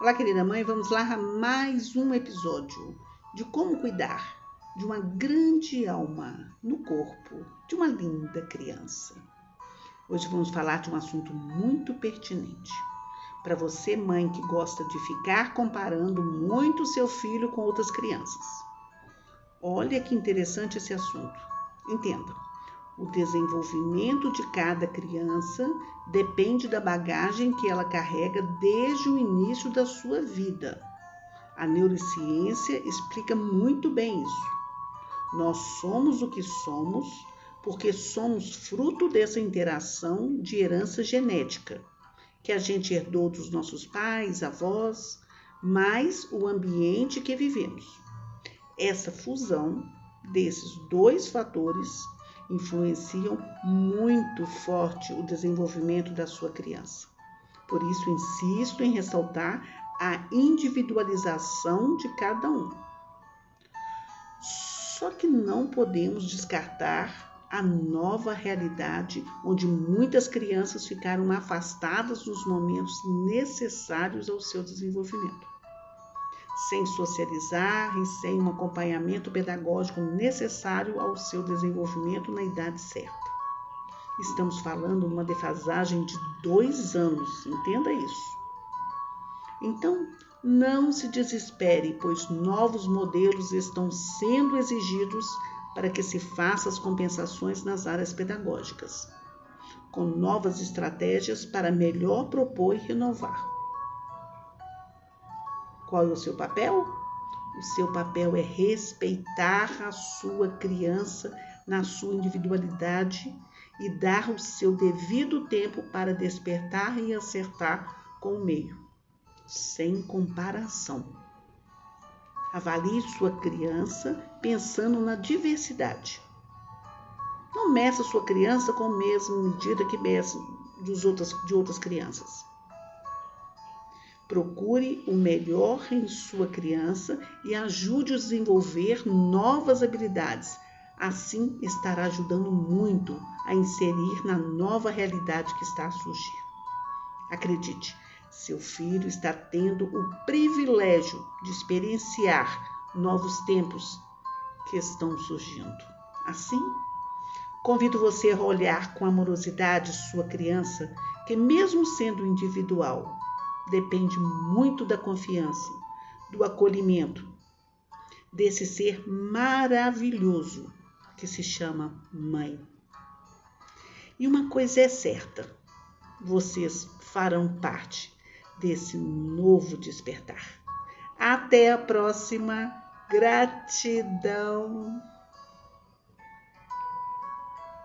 Olá, querida mãe, vamos lá a mais um episódio de como cuidar de uma grande alma no corpo de uma linda criança. Hoje vamos falar de um assunto muito pertinente. Para você, mãe que gosta de ficar comparando muito seu filho com outras crianças. Olha que interessante esse assunto. Entenda. O desenvolvimento de cada criança depende da bagagem que ela carrega desde o início da sua vida. A neurociência explica muito bem isso. Nós somos o que somos porque somos fruto dessa interação de herança genética que a gente herdou dos nossos pais, avós, mais o ambiente que vivemos. Essa fusão desses dois fatores influenciam muito forte o desenvolvimento da sua criança. Por isso, insisto em ressaltar a individualização de cada um. Só que não podemos descartar a nova realidade onde muitas crianças ficaram afastadas nos momentos necessários ao seu desenvolvimento sem socializar e sem um acompanhamento pedagógico necessário ao seu desenvolvimento na idade certa. Estamos falando uma defasagem de dois anos, entenda isso. Então, não se desespere, pois novos modelos estão sendo exigidos para que se façam as compensações nas áreas pedagógicas, com novas estratégias para melhor propor e renovar. Qual é o seu papel? O seu papel é respeitar a sua criança na sua individualidade e dar o seu devido tempo para despertar e acertar com o meio, sem comparação. Avalie sua criança pensando na diversidade. Não meça sua criança com a mesma medida que meça de outras crianças. Procure o melhor em sua criança e ajude a desenvolver novas habilidades. Assim, estará ajudando muito a inserir na nova realidade que está a surgir. Acredite, seu filho está tendo o privilégio de experienciar novos tempos que estão surgindo. Assim, convido você a olhar com amorosidade sua criança, que, mesmo sendo individual, depende muito da confiança, do acolhimento, desse ser maravilhoso que se chama mãe. E uma coisa é certa: vocês farão parte desse novo despertar. Até a próxima. Gratidão.